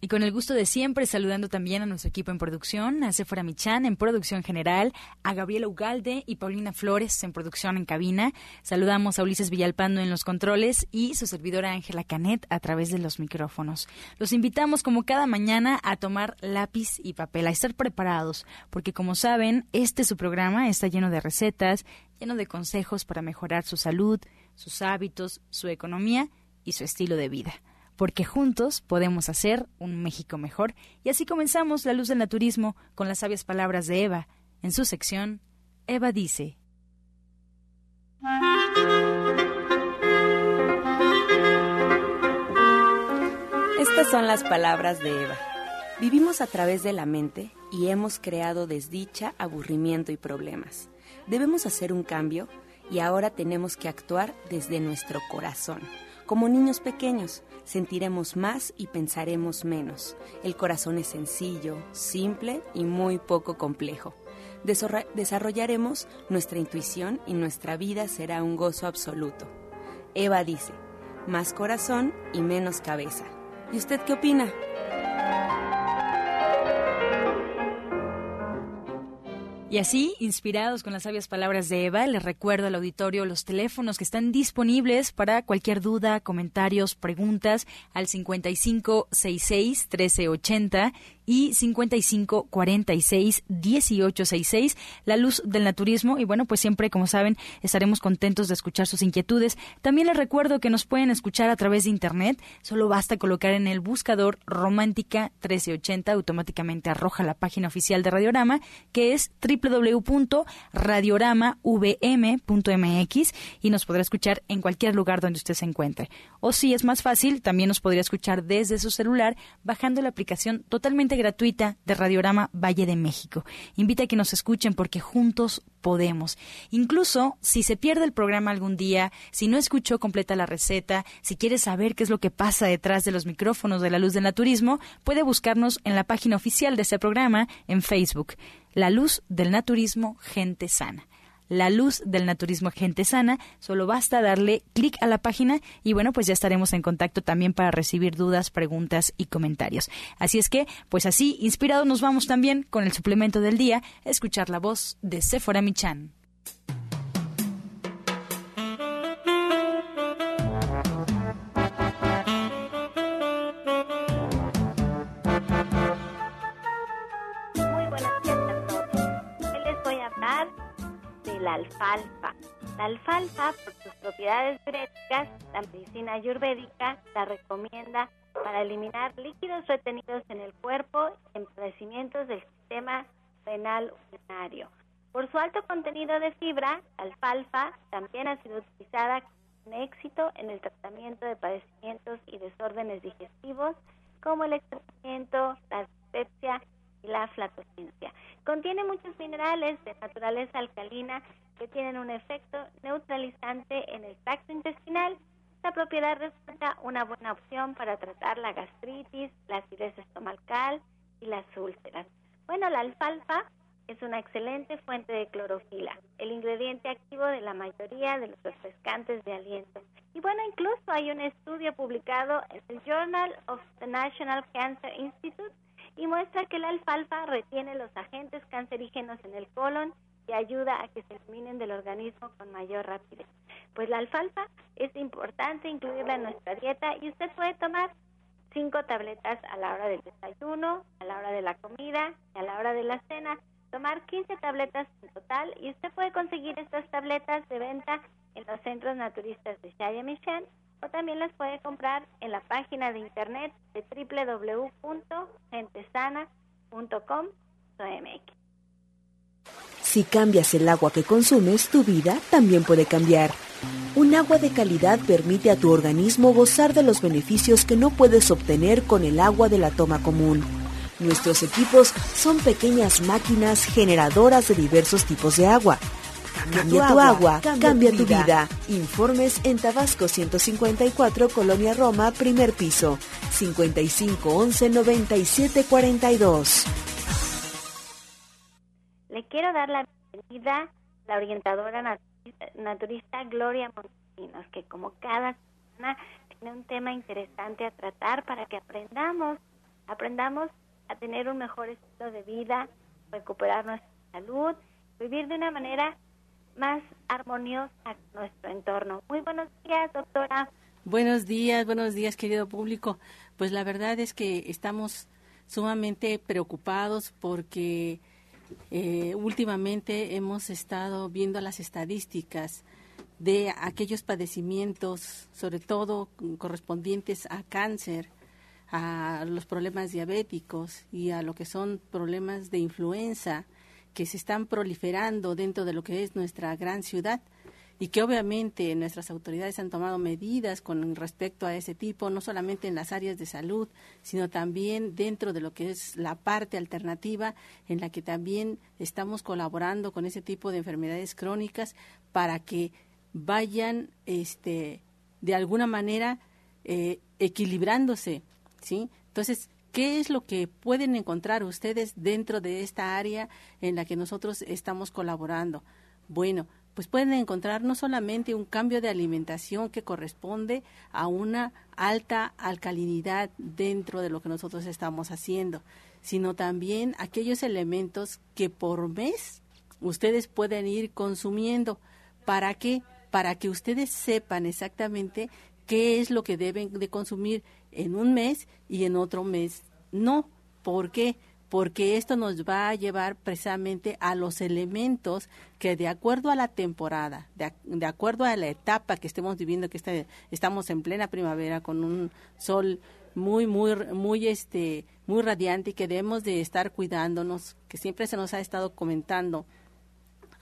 Y con el gusto de siempre, saludando también a nuestro equipo en producción, a Sephora Michan en producción general, a Gabriela Ugalde y Paulina Flores en producción en cabina. Saludamos a Ulises Villalpando en los controles y su servidora Ángela Canet a través de los micrófonos. Los invitamos como cada mañana a tomar lápiz y papel, a estar preparados, porque como saben, este su programa está lleno de recetas, lleno de consejos para mejorar su salud, sus hábitos, su economía y su estilo de vida porque juntos podemos hacer un México mejor. Y así comenzamos La Luz del Naturismo con las sabias palabras de Eva. En su sección, Eva dice. Estas son las palabras de Eva. Vivimos a través de la mente y hemos creado desdicha, aburrimiento y problemas. Debemos hacer un cambio y ahora tenemos que actuar desde nuestro corazón como niños pequeños, sentiremos más y pensaremos menos. El corazón es sencillo, simple y muy poco complejo. Desarrollaremos nuestra intuición y nuestra vida será un gozo absoluto. Eva dice, más corazón y menos cabeza. ¿Y usted qué opina? Y así, inspirados con las sabias palabras de Eva, les recuerdo al auditorio los teléfonos que están disponibles para cualquier duda, comentarios, preguntas al 5566 1380 y 55 46 18 66, La Luz del Naturismo. Y bueno, pues siempre, como saben, estaremos contentos de escuchar sus inquietudes. También les recuerdo que nos pueden escuchar a través de Internet. Solo basta colocar en el buscador Romántica 1380, automáticamente arroja la página oficial de Radiorama, que es www.radioramavm.mx y nos podrá escuchar en cualquier lugar donde usted se encuentre. O si es más fácil, también nos podría escuchar desde su celular bajando la aplicación totalmente gratuita de Radiorama Valle de México. Invita a que nos escuchen porque juntos podemos. Incluso si se pierde el programa algún día, si no escuchó completa la receta, si quiere saber qué es lo que pasa detrás de los micrófonos de la luz del naturismo, puede buscarnos en la página oficial de este programa en Facebook, La Luz del Naturismo Gente Sana la luz del naturismo gente sana. Solo basta darle clic a la página y bueno, pues ya estaremos en contacto también para recibir dudas, preguntas y comentarios. Así es que, pues así, inspirados nos vamos también con el suplemento del día, escuchar la voz de Sephora Michan. La alfalfa. La alfalfa, por sus propiedades diuréticas, la medicina ayurvédica la recomienda para eliminar líquidos retenidos en el cuerpo en padecimientos del sistema renal urinario. Por su alto contenido de fibra, la alfalfa también ha sido utilizada con éxito en el tratamiento de padecimientos y desórdenes digestivos como el estreñimiento, la dispepsia y la flatulencia. Contiene muchos minerales de naturaleza alcalina que tienen un efecto neutralizante en el tracto intestinal. Esta propiedad resulta una buena opción para tratar la gastritis, la acidez estomacal y las úlceras. Bueno, la alfalfa es una excelente fuente de clorofila, el ingrediente activo de la mayoría de los refrescantes de aliento. Y bueno, incluso hay un estudio publicado en el Journal of the National Cancer Institute y muestra que la alfalfa retiene los agentes cancerígenos en el colon y ayuda a que se eliminen del organismo con mayor rapidez. Pues la alfalfa es importante incluirla en nuestra dieta y usted puede tomar cinco tabletas a la hora del desayuno, a la hora de la comida y a la hora de la cena. Tomar 15 tabletas en total y usted puede conseguir estas tabletas de venta en los centros naturistas de Shaya Michel o también las puede comprar en la página de internet de www.gentesana.com.mx. Si cambias el agua que consumes, tu vida también puede cambiar. Un agua de calidad permite a tu organismo gozar de los beneficios que no puedes obtener con el agua de la toma común. Nuestros equipos son pequeñas máquinas generadoras de diversos tipos de agua Cambia, tu agua, cambia, tu vida. Informes en Tabasco 154, Colonia Roma, primer piso, 55 11 97 42. Le quiero dar la bienvenida a la orientadora naturista Gloria Montesinos, que como cada semana tiene un tema interesante a tratar para que aprendamos, aprendamos a tener un mejor estilo de vida, recuperar nuestra salud, vivir de una manera más armoniosa nuestro entorno. Muy buenos días, doctora. Buenos días, buenos días, querido público. Pues la verdad es que estamos sumamente preocupados porque eh, últimamente hemos estado viendo las estadísticas de aquellos padecimientos, sobre todo correspondientes a cáncer, a los problemas diabéticos y a lo que son problemas de influenza que se están proliferando dentro de lo que es nuestra gran ciudad y que obviamente nuestras autoridades han tomado medidas con respecto a ese tipo, no solamente en las áreas de salud, sino también dentro de lo que es la parte alternativa en la que también estamos colaborando con ese tipo de enfermedades crónicas para que vayan este de alguna manera eh, equilibrándose, ¿sí? Entonces, ¿qué es lo que pueden encontrar ustedes dentro de esta área en la que nosotros estamos colaborando? Bueno, pues pueden encontrar no solamente un cambio de alimentación que corresponde a una alta alcalinidad dentro de lo que nosotros estamos haciendo, sino también aquellos elementos que por mes ustedes pueden ir consumiendo. ¿Para qué? Para que ustedes sepan exactamente qué es lo que deben de consumir en un mes y en otro mes no. ¿Por qué? porque esto nos va a llevar precisamente a los elementos que de acuerdo a la temporada, de, acuerdo a la etapa que estemos viviendo, que este, estamos en plena primavera con un sol muy, muy, muy, este, muy radiante y que debemos de estar cuidándonos, que siempre se nos ha estado comentando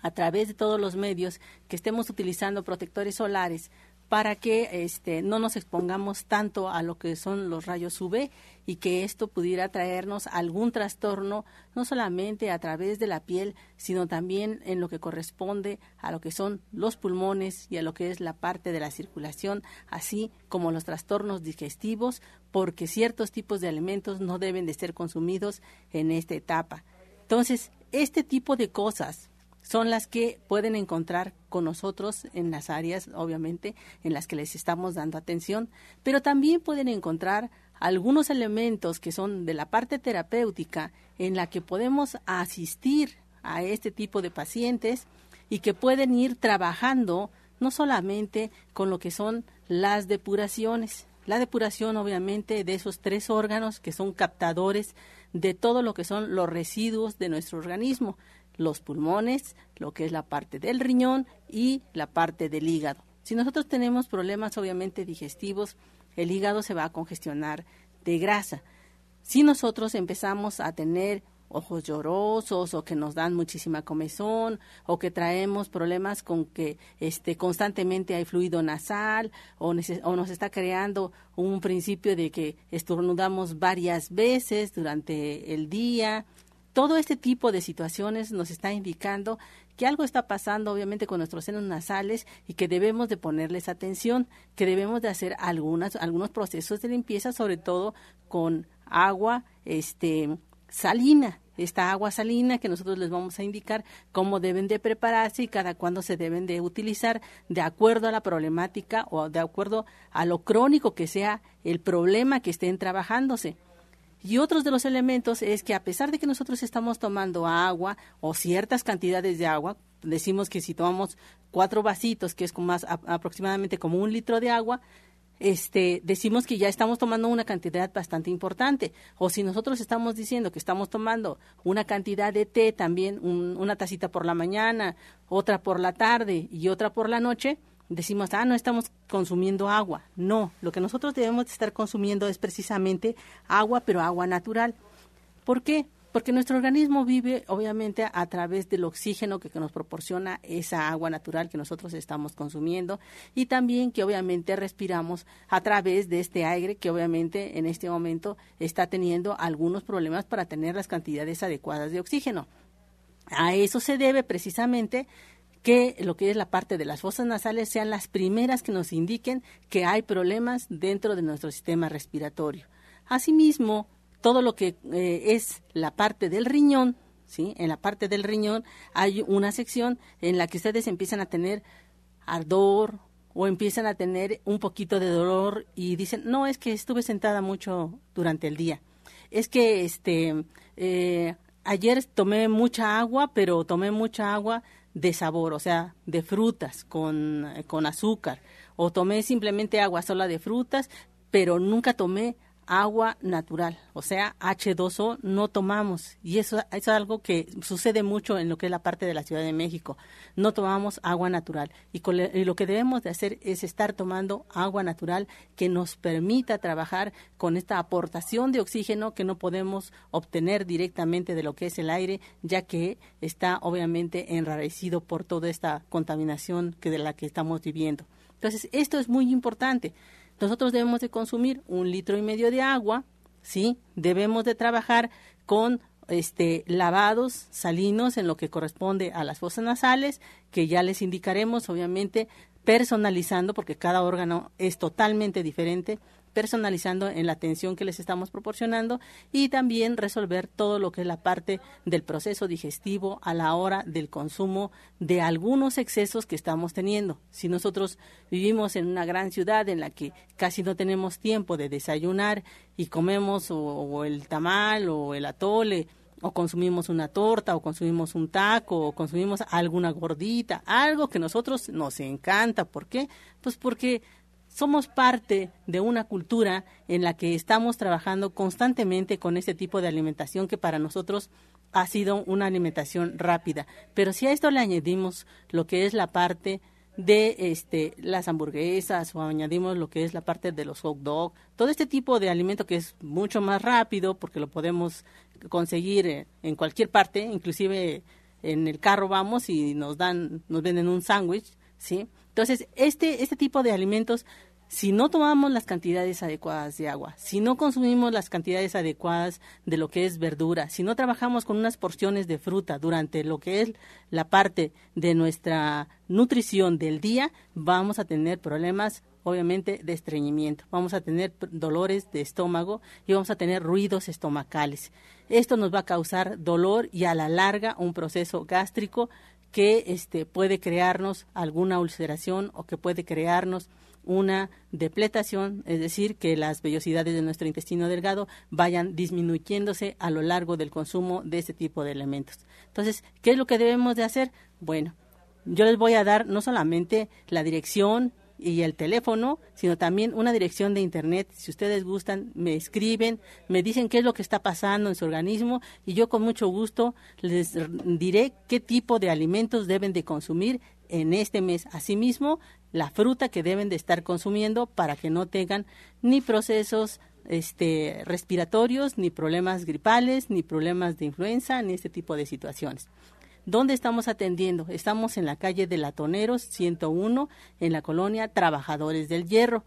a través de todos los medios que estemos utilizando protectores solares para que este, no nos expongamos tanto a lo que son los rayos UV y que esto pudiera traernos algún trastorno, no solamente a través de la piel, sino también en lo que corresponde a lo que son los pulmones y a lo que es la parte de la circulación, así como los trastornos digestivos, porque ciertos tipos de alimentos no deben de ser consumidos en esta etapa. Entonces, este tipo de cosas son las que pueden encontrar con nosotros en las áreas, obviamente, en las que les estamos dando atención, pero también pueden encontrar algunos elementos que son de la parte terapéutica en la que podemos asistir a este tipo de pacientes y que pueden ir trabajando no solamente con lo que son las depuraciones, la depuración obviamente de esos tres órganos que son captadores de todo lo que son los residuos de nuestro organismo, los pulmones, lo que es la parte del riñón y la parte del hígado. Si nosotros tenemos problemas obviamente digestivos, el hígado se va a congestionar de grasa. Si nosotros empezamos a tener ojos llorosos o que nos dan muchísima comezón o que traemos problemas con que este constantemente hay fluido nasal o, o, nos está creando un principio de que estornudamos varias veces durante el día todo este tipo de situaciones nos está indicando que algo está pasando obviamente con nuestros senos nasales y que debemos de ponerles atención, que debemos de hacer algunas, algunos procesos de limpieza, sobre todo con agua este, salina, esta agua salina que nosotros les vamos a indicar cómo deben de prepararse y cada cuándo se deben de utilizar de acuerdo a la problemática o de acuerdo a lo crónico que sea el problema que estén trabajándose. Y otros de los elementos es que a pesar de que nosotros estamos tomando agua o ciertas cantidades de agua, decimos que si tomamos cuatro vasitos, que es como más aproximadamente como un litro de agua, este, decimos que ya estamos tomando una cantidad bastante importante. O si nosotros estamos diciendo que estamos tomando una cantidad de té, también una tacita por la mañana, otra por la tarde y otra por la noche, decimos, ah, no estamos consumiendo agua. No, lo que nosotros debemos estar consumiendo es precisamente agua, pero agua natural. ¿Por qué? Porque nuestro organismo vive obviamente a través del oxígeno que, que, nos proporciona esa agua natural que nosotros estamos consumiendo y también que obviamente respiramos a través de este aire que obviamente en este momento está teniendo algunos problemas para tener las cantidades adecuadas de oxígeno. A eso se debe precisamente que lo que es la parte de las fosas nasales sean las primeras que nos indiquen que hay problemas dentro de nuestro sistema respiratorio. Asimismo, todo lo que eh, es la parte del riñón, ¿sí? En la parte del riñón hay una sección en la que ustedes empiezan a tener ardor o empiezan a tener un poquito de dolor y dicen, no, es que estuve sentada mucho durante el día. Es que este, eh, ayer tomé mucha agua, pero tomé mucha agua de sabor, o sea, de frutas con, con azúcar. O tomé simplemente agua sola de frutas, pero nunca tomé agua natural, o sea, H2O no tomamos y eso, es algo que sucede mucho en lo que es la parte de la Ciudad de México. No tomamos agua natural y, y, lo que debemos de hacer es estar tomando agua natural que nos permita trabajar con esta aportación de oxígeno que no podemos obtener directamente de lo que es el aire, ya que está obviamente enrarecido por toda esta contaminación que de la que estamos viviendo. Entonces, esto es muy importante nosotros debemos de consumir un litro y medio de agua, ¿sí? Debemos de trabajar con este, lavados salinos en lo que corresponde a las fosas nasales, que ya les indicaremos, obviamente, personalizando, porque cada órgano es totalmente diferente, personalizando en la atención que les estamos proporcionando y también resolver todo lo que es la parte del proceso digestivo a la hora del consumo de algunos excesos que estamos teniendo. Si nosotros vivimos en una gran ciudad en la que casi no tenemos tiempo de desayunar y comemos o, el tamal o el atole, o consumimos una torta, o consumimos un taco, o consumimos alguna gordita, algo que nosotros nos encanta. ¿Por qué? Pues porque somos parte de una cultura en la que estamos trabajando constantemente con este tipo de alimentación que para nosotros ha sido una alimentación rápida. Pero si a esto le añadimos lo que es la parte de este, las hamburguesas o añadimos lo que es la parte de los hot dogs, todo este tipo de alimento que es mucho más rápido porque lo podemos conseguir en cualquier parte, inclusive en el carro vamos y nos dan, nos venden un sándwich, ¿sí? Entonces, este, este tipo de alimentos si no tomamos las cantidades adecuadas de agua, si no consumimos las cantidades adecuadas de lo que es verdura, si no trabajamos con unas porciones de fruta durante lo que es la parte de nuestra nutrición del día, vamos a tener problemas obviamente de estreñimiento, vamos a tener dolores de estómago y vamos a tener ruidos estomacales. Esto nos va a causar dolor y a la larga un proceso gástrico que este, puede crearnos alguna ulceración o que puede crearnos una depletación, es decir, que las vellosidades de nuestro intestino delgado vayan disminuyéndose a lo largo del consumo de este tipo de elementos. Entonces, ¿qué es lo que debemos de hacer? Bueno, yo les voy a dar no solamente la dirección y el teléfono, sino también una dirección de internet. Si ustedes gustan, me escriben, me dicen qué es lo que está pasando en su organismo y yo con mucho gusto les diré qué tipo de alimentos deben de consumir en este mes. Asimismo, la fruta que deben de estar consumiendo para que no tengan ni procesos este, respiratorios, ni problemas gripales, ni problemas de influenza, ni este tipo de situaciones. ¿Dónde estamos atendiendo? Estamos en la calle de Latoneros 101, en la colonia Trabajadores del Hierro.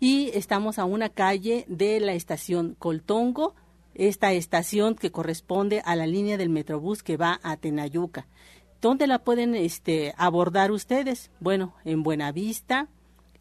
Y estamos a una calle de la estación Coltongo, esta estación que corresponde a la línea del Metrobús que va a Tenayuca. ¿Dónde la pueden este, abordar ustedes? Bueno, en Buenavista,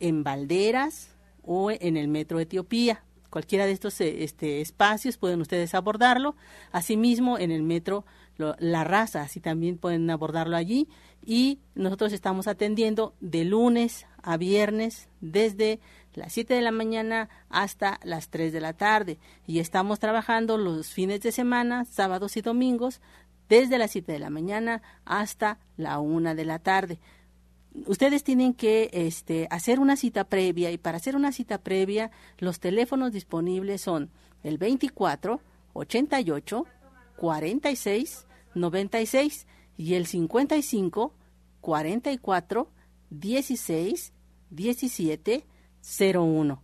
en Valderas o en el Metro Etiopía. Cualquiera de estos este, espacios pueden ustedes abordarlo. Asimismo, en el Metro La Raza, así también pueden abordarlo allí. Y nosotros estamos atendiendo de lunes a viernes desde las 7 de la mañana hasta las 3 de la tarde. Y estamos trabajando los fines de semana, sábados y domingos, desde las 7 de la mañana hasta la 1 de la tarde. Ustedes tienen que este, hacer una cita previa y para hacer una cita previa los teléfonos disponibles son el 24 88 46 96 y el 55 44 16 17 01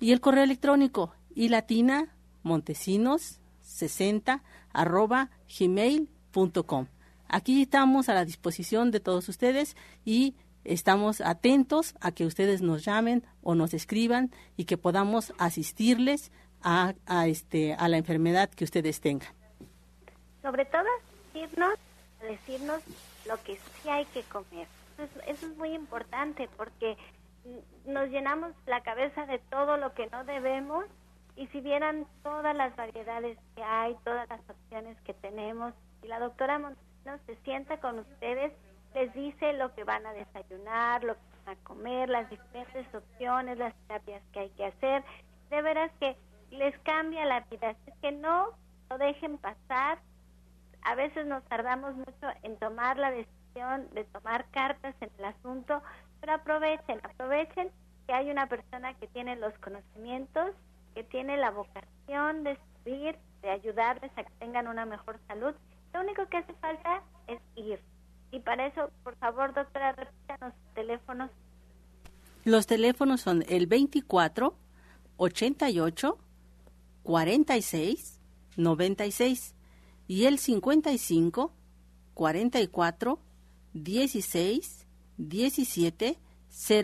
y el correo electrónico y latina montesinos 60 arroba gmail.com. Aquí estamos a la disposición de todos ustedes y estamos atentos a que ustedes nos llamen o nos escriban y que podamos asistirles a, a este, a la enfermedad que ustedes tengan. Sobre todo, decirnos, decirnos lo que sí hay que comer. eso es muy importante porque nos llenamos la cabeza de todo lo que no debemos y si vieran todas las variedades que hay, todas las opciones que tenemos, y la doctora Montesinos se sienta con ustedes, les dice lo que van a desayunar, lo que van a comer, las diferentes opciones, las terapias que hay que hacer. De veras que les cambia la vida. Es que no lo dejen pasar. A veces nos tardamos mucho en tomar la decisión de tomar cartas en el asunto, pero aprovechen, aprovechen que hay una persona que tiene los conocimientos, que tiene la vocación de servir, de ayudarles a que tengan una mejor salud. Lo único que hace falta es ir. Y para eso, por favor, doctora, repítanos los teléfonos. Los teléfonos son el 24 88 46 96 y el 55 44 16 17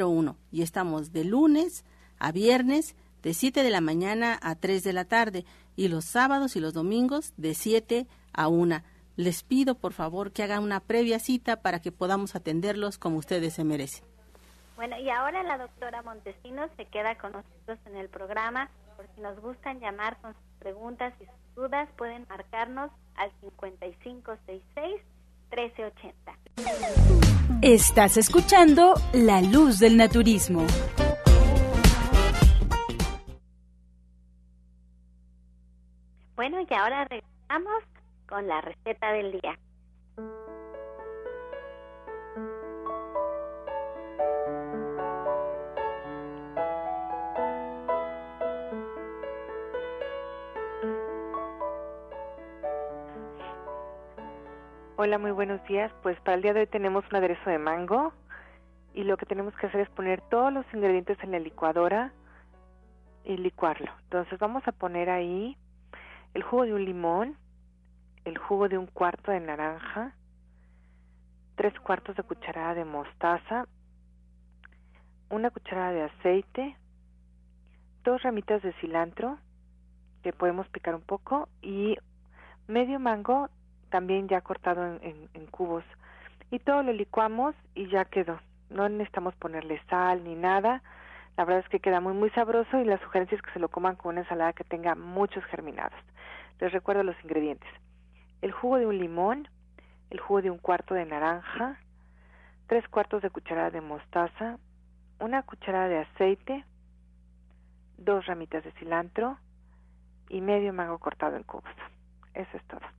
01 y estamos de lunes a viernes de 7 de la mañana a 3 de la tarde y los sábados y los domingos de 7 a 1. Les pido por favor que hagan una previa cita para que podamos atenderlos como ustedes se merecen. Bueno, y ahora la doctora Montesinos se queda con nosotros en el programa. Por si nos gustan llamar con sus preguntas y sus dudas, pueden marcarnos al 5566-1380. Estás escuchando La Luz del Naturismo. Bueno, y ahora regresamos con la receta del día. Hola, muy buenos días. Pues para el día de hoy tenemos un aderezo de mango y lo que tenemos que hacer es poner todos los ingredientes en la licuadora y licuarlo. Entonces vamos a poner ahí el jugo de un limón, el jugo de un cuarto de naranja, tres cuartos de cucharada de mostaza, una cucharada de aceite, dos ramitas de cilantro que podemos picar un poco y medio mango también ya cortado en, cubos. Y todo lo licuamos y ya quedó. No necesitamos ponerle sal ni nada. La verdad es que queda muy muy sabroso y la sugerencia es que se lo coman con una ensalada que tenga muchos germinados. Les recuerdo los ingredientes. El jugo de un limón, el jugo de un cuarto de naranja, tres cuartos de cucharada de mostaza, una cucharada de aceite, dos ramitas de cilantro y medio mango cortado en cubos. Eso es todo.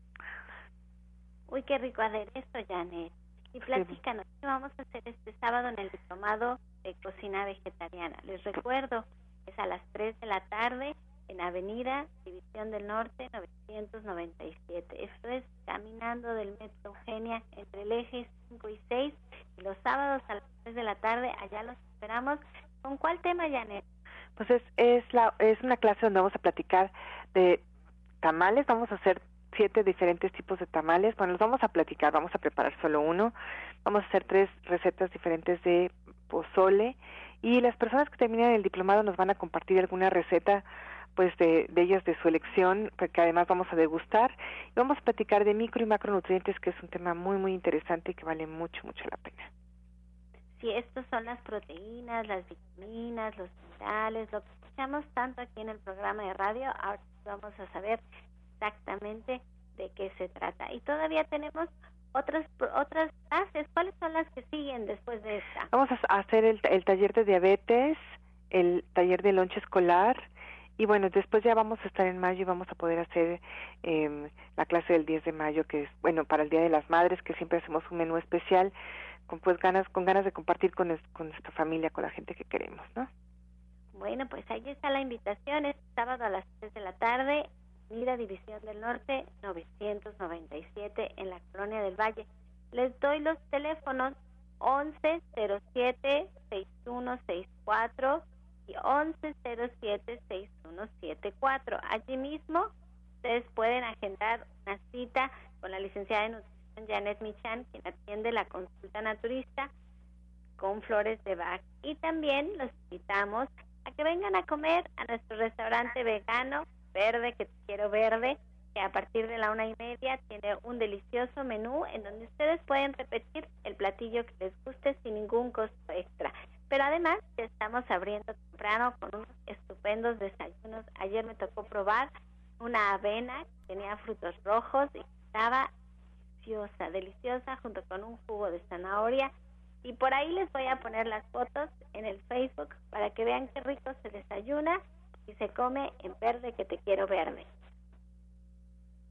Uy, qué rico esto, Janet. Y platícanos, ¿qué vamos a hacer este sábado en el diplomado de cocina vegetariana? Les recuerdo, es a las 3 de la tarde en Avenida División del Norte 997. Esto es caminando del Metro Eugenia entre el eje 5 y 6 y los sábados a las 3 de la tarde allá los esperamos. ¿Con cuál tema, Janet? Pues es, es, la, es una clase donde vamos a platicar de tamales, vamos a hacer siete diferentes tipos de tamales. Bueno, los vamos a platicar, vamos a preparar solo uno. Vamos a hacer tres recetas diferentes de pozole y las personas que terminen el diplomado nos van a compartir alguna receta pues de, de ellas de su elección, porque además vamos a degustar y vamos a platicar de micro y macronutrientes, que es un tema muy muy interesante y que vale mucho mucho la pena. Sí, estos son las proteínas, las vitaminas, los minerales, lo que escuchamos tanto aquí en el programa de radio, ahora vamos a saber exactamente de qué se trata. Y todavía tenemos otras otras clases. ¿Cuáles son las que siguen después de esta? Vamos a hacer el, el taller de diabetes, el taller de lonche escolar y bueno, después ya vamos a estar en mayo y vamos a poder hacer eh, la clase del 10 de mayo, que es, bueno, para el Día de las Madres, que siempre hacemos un menú especial, con pues ganas, con ganas de compartir con, con nuestra familia, con la gente que queremos, ¿no? Bueno, pues ahí está la invitación, es sábado a las 3 de la tarde Avenida División del Norte 997 en la Colonia del Valle. Les doy los teléfonos 1107-6164 y 1107-6174. Allí mismo ustedes pueden agendar una cita con la licenciada de nutrición Janet Michan, quien atiende la consulta naturista con flores de Bach. Y también los invitamos a que vengan a comer a nuestro restaurante vegano verde, que quiero verde, que a partir de la una y media tiene un delicioso menú en donde ustedes pueden repetir el platillo que les guste sin ningún costo extra. Pero además estamos abriendo temprano con unos estupendos desayunos. Ayer me tocó probar una avena que tenía frutos rojos y estaba deliciosa, deliciosa junto con un jugo de zanahoria. Y por ahí les voy a poner las fotos en el Facebook para que vean qué rico se desayuna y se come en verde que te quiero verde.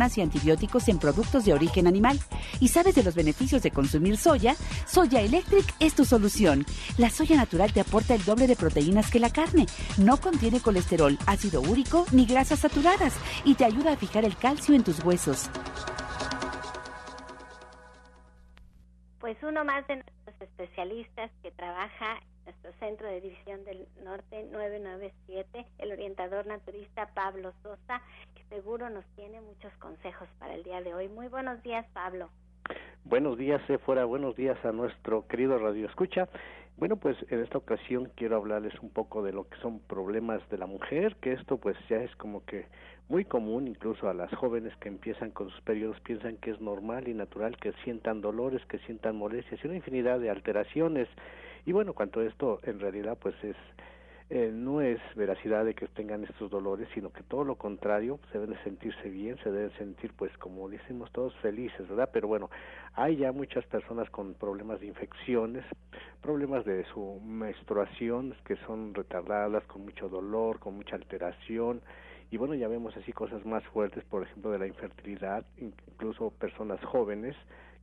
y antibióticos en productos de origen animal y sabes de los beneficios de consumir soya, Soya Electric es tu solución. La soya natural te aporta el doble de proteínas que la carne, no contiene colesterol, ácido úrico ni grasas saturadas y te ayuda a fijar el calcio en tus huesos. Pues uno más de nuestros especialistas que trabaja en nuestro centro de división del norte 997, el orientador naturista Pablo Sosa, seguro nos tiene muchos consejos para el día de hoy. Muy buenos días, Pablo. Buenos días, fuera buenos días a nuestro querido Radio Escucha. Bueno, pues en esta ocasión quiero hablarles un poco de lo que son problemas de la mujer, que esto pues ya es como que muy común, incluso a las jóvenes que empiezan con sus periodos piensan que es normal y natural que sientan dolores, que sientan molestias y una infinidad de alteraciones. Y bueno, cuanto esto en realidad pues es eh, no es veracidad de que tengan estos dolores, sino que todo lo contrario, se deben sentirse bien, se deben sentir, pues como decimos todos, felices, ¿verdad? Pero bueno, hay ya muchas personas con problemas de infecciones, problemas de su menstruación, que son retardadas, con mucho dolor, con mucha alteración, y bueno, ya vemos así cosas más fuertes, por ejemplo, de la infertilidad, incluso personas jóvenes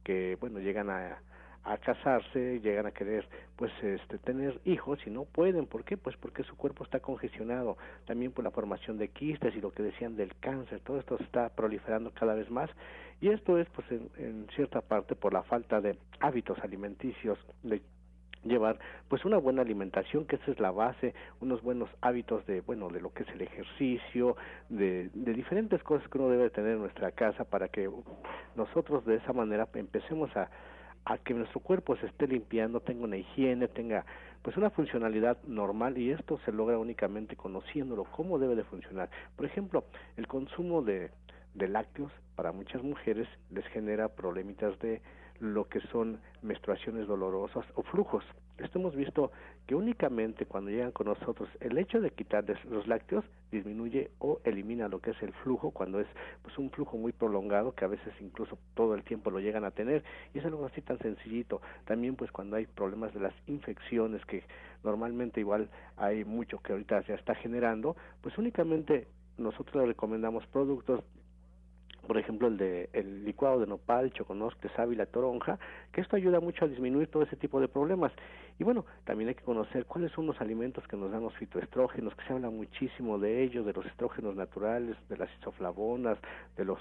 que, bueno, llegan a a casarse, llegan a querer pues este tener hijos y no pueden, ¿por qué? Pues porque su cuerpo está congestionado, también por la formación de quistes y lo que decían del cáncer, todo esto está proliferando cada vez más. Y esto es pues en, cierta parte por la falta de hábitos alimenticios de llevar pues una buena alimentación que esa es la base unos buenos hábitos de bueno de lo que es el ejercicio de, de diferentes cosas que uno debe tener en nuestra casa para que nosotros de esa manera empecemos a a que nuestro cuerpo se esté limpiando, tenga una higiene, tenga pues una funcionalidad normal y esto se logra únicamente conociéndolo, cómo debe de funcionar. Por ejemplo, el consumo de, de lácteos para muchas mujeres les genera problemitas de lo que son menstruaciones dolorosas o flujos. Esto hemos visto que únicamente cuando llegan con nosotros el hecho de quitarles los lácteos disminuye o elimina lo que es el flujo cuando es pues un flujo muy prolongado que a veces incluso todo el tiempo lo llegan a tener y es algo así tan sencillito también pues cuando hay problemas de las infecciones que normalmente igual hay mucho que ahorita se está generando pues únicamente nosotros recomendamos productos por ejemplo el de el licuado de nopal, choconosque, sábila, toronja, que esto ayuda mucho a disminuir todo ese tipo de problemas. Y bueno, también hay que conocer cuáles son los alimentos que nos dan los fitoestrógenos, que se habla muchísimo de ellos, de los estrógenos naturales, de las isoflavonas, de los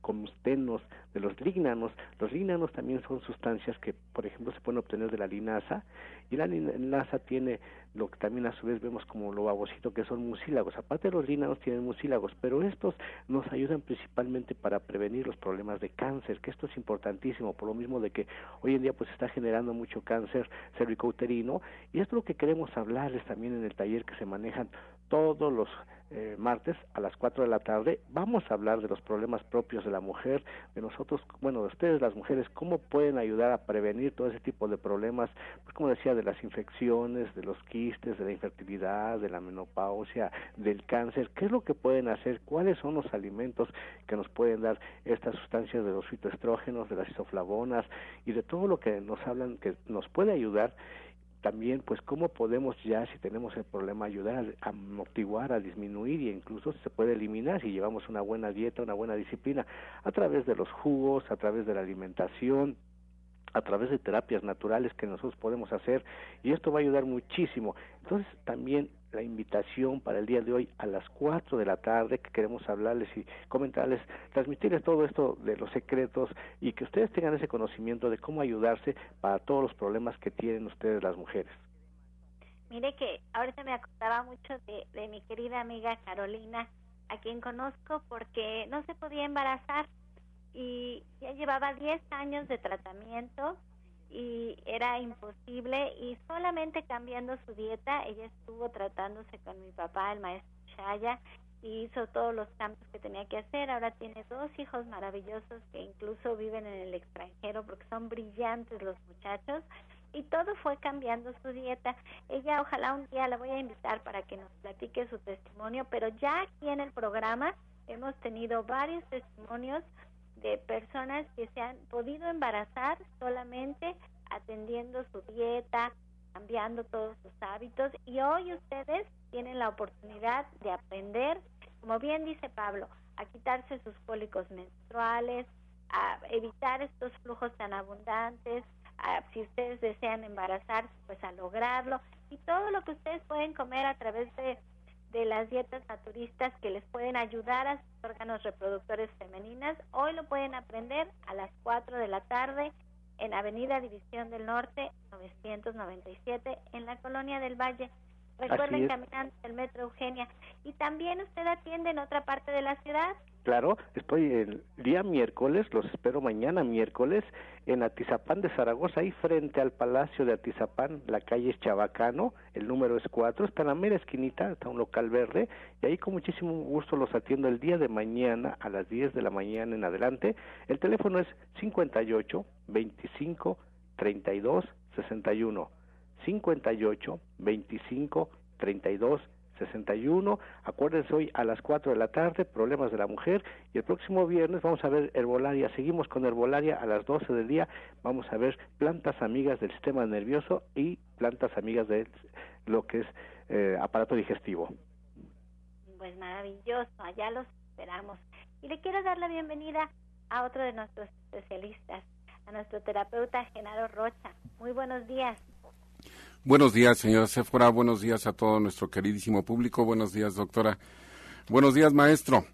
comustenos, de los lignanos. Los lignanos también son sustancias que, por ejemplo, se pueden obtener de la linaza, y la linaza tiene lo que también a su vez vemos como lo babosito que son mucílagos. Aparte los lignanos tienen mucílagos, pero estos nos ayudan principalmente para prevenir los problemas de cáncer, que esto es importantísimo, por lo mismo de que hoy en día pues está generando mucho cáncer cervicouterino y esto es lo que queremos hablarles también en el taller que se manejan todos los eh, martes a las 4 de la tarde. Vamos a hablar de los problemas propios de la mujer, de nosotros, bueno, de ustedes las mujeres, cómo pueden ayudar a prevenir todo ese tipo de problemas, pues como decía, de las infecciones, de los quistes, de la infertilidad, de la menopausia, del cáncer, qué es lo que pueden hacer, cuáles son los alimentos que nos pueden dar estas sustancias de los fitoestrógenos, de las isoflavonas y de todo lo que nos hablan que nos puede ayudar también pues cómo podemos ya si tenemos el problema ayudar a, amortiguar, a disminuir y incluso se puede eliminar si llevamos una buena dieta, una buena disciplina a través de los jugos, a través de la alimentación, a través de terapias naturales que nosotros podemos hacer y esto va a ayudar muchísimo. Entonces también la invitación para el día de hoy a las 4 de la tarde que queremos hablarles y comentarles, transmitirles todo esto de los secretos y que ustedes tengan ese conocimiento de cómo ayudarse para todos los problemas que tienen ustedes las mujeres. Mire que ahorita me acordaba mucho de, de mi querida amiga Carolina, a quien conozco porque no se podía embarazar y ya llevaba 10 años de tratamiento y era imposible y solamente cambiando su dieta, ella estuvo tratándose con mi papá, el maestro Chaya, y hizo todos los cambios que tenía que hacer. Ahora tiene dos hijos maravillosos que incluso viven en el extranjero porque son brillantes los muchachos y todo fue cambiando su dieta. Ella ojalá un día la voy a invitar para que nos platique su testimonio, pero ya aquí en el programa hemos tenido varios testimonios de personas que se han podido embarazar solamente atendiendo su dieta, cambiando todos sus hábitos y hoy ustedes tienen la oportunidad de aprender, como bien dice Pablo, a quitarse sus cólicos menstruales, a evitar estos flujos tan abundantes, si ustedes desean embarazarse, pues a lograrlo y todo lo que ustedes pueden comer a través de, de las dietas naturistas que les pueden ayudar a sus órganos reproductores femeninas. Hoy lo pueden aprender a las 4 de la tarde en Avenida División del Norte 997 en la Colonia del Valle. Recuerden caminando el Metro Eugenia. Y también usted atiende en otra parte de la ciudad. Claro, estoy el día miércoles, los espero mañana miércoles, en Atizapán de Zaragoza, ahí frente al Palacio de Atizapán, la calle es Chabacano, el número es 4, está en la mera esquinita, está un local verde, y ahí con muchísimo gusto los atiendo el día de mañana a las 10 de la mañana en adelante. El teléfono es 58 25 32 61. 58 25 32 61. Acuérdense hoy a las 4 de la tarde, problemas de la mujer. Y el próximo viernes vamos a ver herbolaria. Seguimos con herbolaria a las 12 del día. Vamos a ver plantas amigas del sistema nervioso y plantas amigas de lo que es eh, aparato digestivo. Pues maravilloso, allá los esperamos. Y le quiero dar la bienvenida a otro de nuestros especialistas, a nuestro terapeuta Genaro Rocha. Muy buenos días. Buenos días, señora Sephora. Buenos días a todo nuestro queridísimo público. Buenos días, doctora. Buenos días, maestro.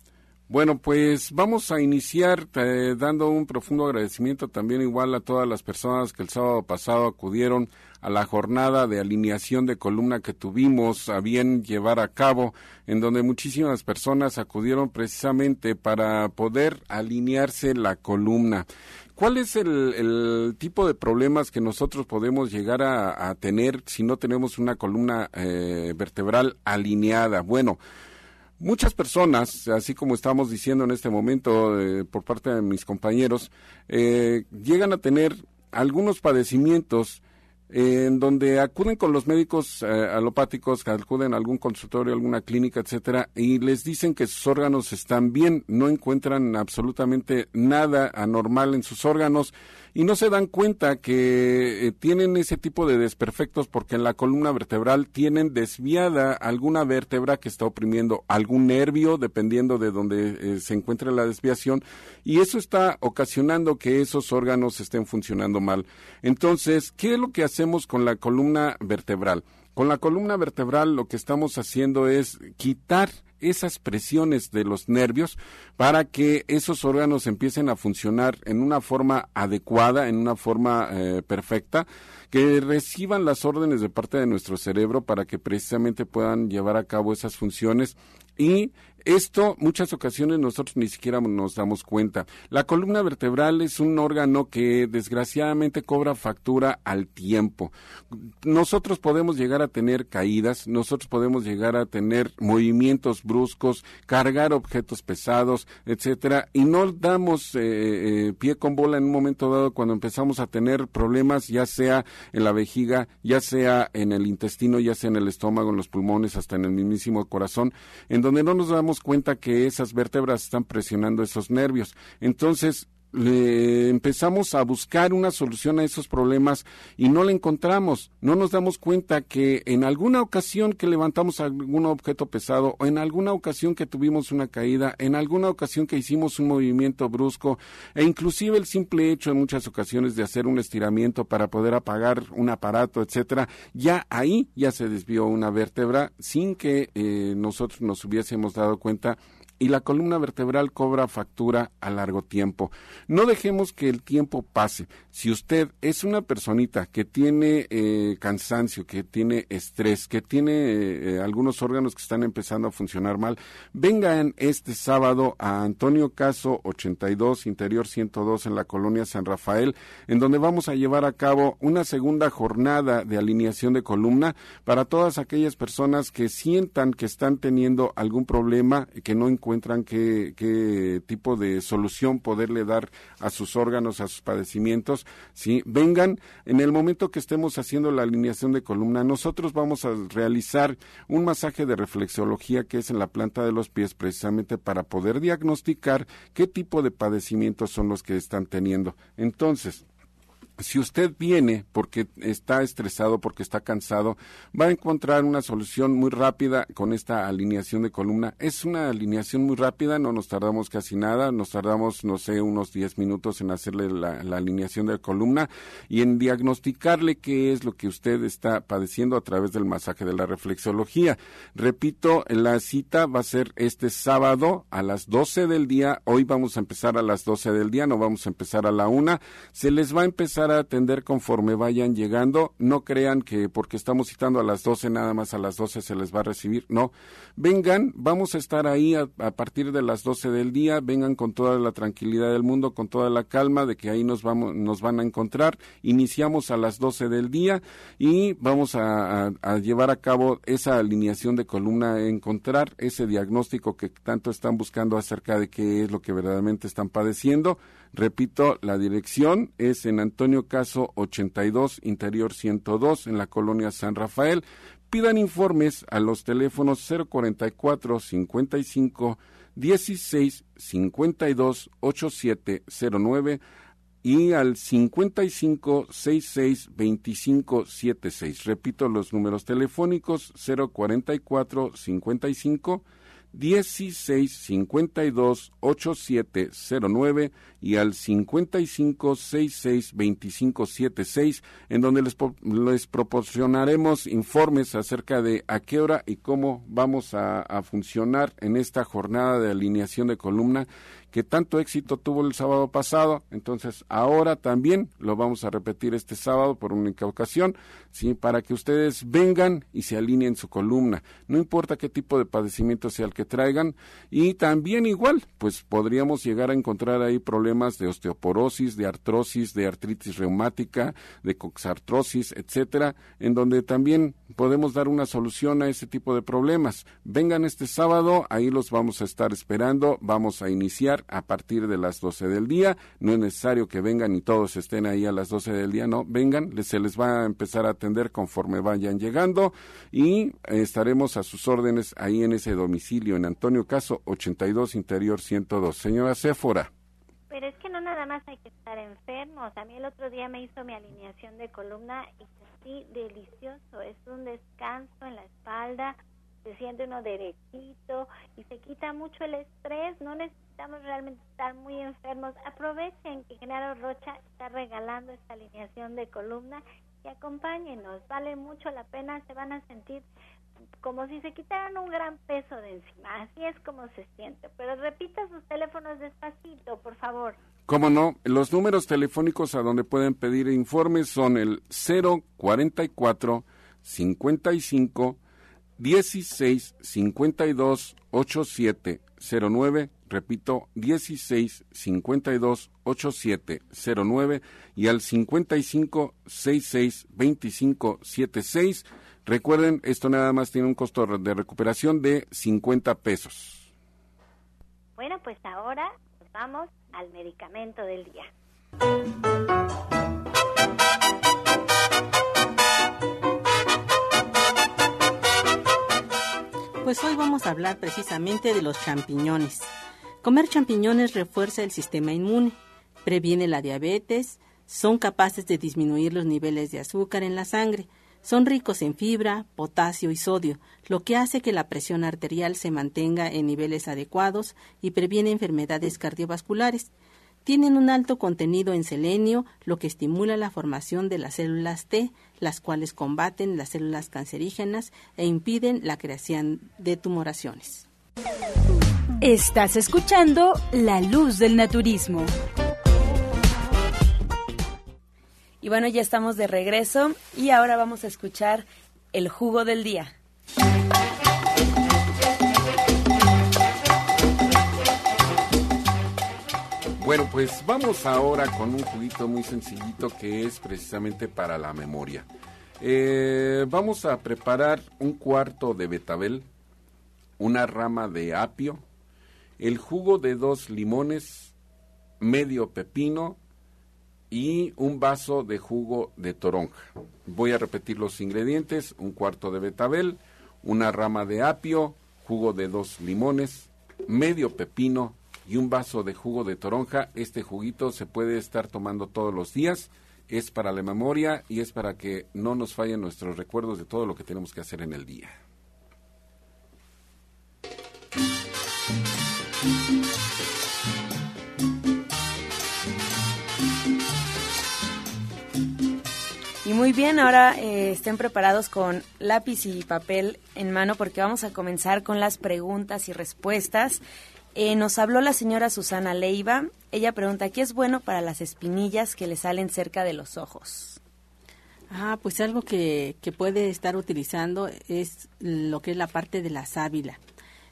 Bueno, pues vamos a iniciar eh, dando un profundo agradecimiento también igual a todas las personas que el sábado pasado acudieron a la jornada de alineación de columna que tuvimos a bien llevar a cabo, en donde muchísimas personas acudieron precisamente para poder alinearse la columna. ¿Cuál es el, tipo de problemas que nosotros podemos llegar a, tener si no tenemos una columna eh, vertebral alineada? Bueno, muchas personas, así como estamos diciendo en este momento eh, por parte de mis compañeros, eh, llegan a tener algunos padecimientos en donde acuden con los médicos eh, alopáticos, acuden a algún consultorio, alguna clínica, etcétera, y les dicen que sus órganos están bien, no encuentran absolutamente nada anormal en sus órganos y no se dan cuenta que eh, tienen ese tipo de desperfectos porque en la columna vertebral tienen desviada alguna vértebra que está oprimiendo algún nervio, dependiendo de donde eh, se encuentre la desviación, y eso está ocasionando que esos órganos estén funcionando mal. Entonces, ¿qué es lo que hacemos con la columna vertebral? Con la columna vertebral lo que estamos haciendo es quitar esas presiones de los nervios para que esos órganos empiecen a funcionar en una forma adecuada, en una forma eh, perfecta, que reciban las órdenes de parte de nuestro cerebro para que precisamente puedan llevar a cabo esas funciones y esto muchas ocasiones nosotros ni siquiera nos damos cuenta. La columna vertebral es un órgano que desgraciadamente cobra factura al tiempo. Nosotros podemos llegar a tener caídas, nosotros podemos llegar a tener movimientos bruscos, cargar objetos pesados, etcétera, y no damos eh, eh, pie con bola en un momento dado cuando empezamos a tener problemas, ya sea en la vejiga, ya sea en el intestino, ya sea en el estómago, en los pulmones, hasta en el mismísimo corazón, en donde no nos damos cuenta que esas vértebras están presionando esos nervios. Entonces, le empezamos a buscar una solución a esos problemas y no la encontramos. No nos damos cuenta que en alguna ocasión que levantamos algún objeto pesado o en alguna ocasión que tuvimos una caída, en alguna ocasión que hicimos un movimiento brusco e inclusive el simple hecho en muchas ocasiones de hacer un estiramiento para poder apagar un aparato, etcétera, ya ahí ya se desvió una vértebra sin que eh, nosotros nos hubiésemos dado cuenta y la columna vertebral cobra factura a largo tiempo. No dejemos que el tiempo pase. Si usted es una personita que tiene eh, cansancio, que tiene estrés, que tiene eh, algunos órganos que están empezando a funcionar mal, vengan este sábado a Antonio Caso 82, Interior 102 en la colonia San Rafael, en donde vamos a llevar a cabo una segunda jornada de alineación de columna para todas aquellas personas que sientan que están teniendo algún problema, que no encuentran qué, qué tipo de solución poderle dar a sus órganos, a sus padecimientos, ¿sí? Vengan en el momento que estemos haciendo la alineación de columna, nosotros vamos a realizar un masaje de reflexología que es en la planta de los pies precisamente para poder diagnosticar qué tipo de padecimientos son los que están teniendo. Entonces, si usted viene porque está estresado, porque está cansado, va a encontrar una solución muy rápida con esta alineación de columna. Es una alineación muy rápida, no nos tardamos casi nada, nos tardamos, no sé, unos 10 minutos en hacerle la, alineación de columna y en diagnosticarle qué es lo que usted está padeciendo a través del masaje de la reflexología. Repito, la cita va a ser este sábado a las 12 del día. Hoy vamos a empezar a las 12 del día, no vamos a empezar a la una. Se les va a empezar a atender conforme vayan llegando. No crean que porque estamos citando a las 12, nada más a las 12 se les va a recibir. No. Vengan, vamos a estar ahí a, partir de las 12 del día. Vengan con toda la tranquilidad del mundo, con toda la calma de que ahí nos, vamos, nos van a encontrar. Iniciamos a las 12 del día y vamos a, a llevar a cabo esa alineación de columna, encontrar ese diagnóstico que tanto están buscando acerca de qué es lo que verdaderamente están padeciendo. Repito, la dirección es en Antonio Caso 82, Interior 102, en la colonia San Rafael. Pidan informes a los teléfonos 044 55 16 52 8709 y al 55 66 25 76. Repito los números telefónicos 044 55 16 52 8709 y al 55 66 25 76 en donde les, les, proporcionaremos informes acerca de a qué hora y cómo vamos a, a funcionar en esta jornada de alineación de columna que tanto éxito tuvo el sábado pasado, entonces ahora también lo vamos a repetir este sábado por única ocasión, ¿sí? para que ustedes vengan y se alineen su columna, no importa qué tipo de padecimiento sea el que traigan, y también igual, pues podríamos llegar a encontrar ahí problemas de osteoporosis, de artrosis, de artritis reumática, de coxartrosis, etcétera, en donde también podemos dar una solución a ese tipo de problemas. Vengan este sábado, ahí los vamos a estar esperando, vamos a iniciar a partir de las 12 del día. No es necesario que vengan y todos estén ahí a las 12 del día, no, vengan, se les va a empezar a atender conforme vayan llegando y estaremos a sus órdenes ahí en ese domicilio en Antonio Caso 82 Interior 102. Señora Céfora. Pero es que no nada más hay que estar enfermos. A mí el otro día me hizo mi alineación de columna y sentí delicioso. Es un descanso en la espalda, se siente uno derechito y se quita mucho el estrés. No necesitamos realmente estar muy enfermos. Aprovechen que Genaro Rocha está regalando esta alineación de columna y acompáñenos. Vale mucho la pena, se van a sentir como si se quitaran un gran peso de encima. Así es como se siente. Pero repita sus teléfonos despacito, por favor. Cómo no, los números telefónicos a donde pueden pedir informes son el 044 55 16 52 87 09, repito, 16 52 87 09 y al 55 66 25 76. Recuerden, esto nada más tiene un costo de recuperación de 50 pesos. Bueno, pues ahora vamos al medicamento del día. Pues hoy vamos a hablar precisamente de los champiñones. Comer champiñones refuerza el sistema inmune, previene la diabetes, son capaces de disminuir los niveles de azúcar en la sangre, son ricos en fibra, potasio y sodio, lo que hace que la presión arterial se mantenga en niveles adecuados y previene enfermedades cardiovasculares. Tienen un alto contenido en selenio, lo que estimula la formación de las células T, las cuales combaten las células cancerígenas e impiden la creación de tumoraciones. Estás escuchando La Luz del Naturismo. Y bueno, ya estamos de regreso y ahora vamos a escuchar el jugo del día. Bueno, pues vamos ahora con un juguito muy sencillito que es precisamente para la memoria. Eh, vamos a preparar un cuarto de betabel, una rama de apio, el jugo de dos limones, medio pepino y un vaso de jugo de toronja. Voy a repetir los ingredientes, un cuarto de betabel, una rama de apio, jugo de dos limones, medio pepino y un vaso de jugo de toronja. Este juguito se puede estar tomando todos los días, es para la memoria y es para que no nos fallen nuestros recuerdos de todo lo que tenemos que hacer en el día. Y muy bien, ahora eh, estén preparados con lápiz y papel en mano porque vamos a comenzar con las preguntas y respuestas. Eh, nos habló la señora Susana Leiva. Ella pregunta, ¿qué es bueno para las espinillas que le salen cerca de los ojos? Ah, pues algo que, que puede estar utilizando es lo que es la parte de la sábila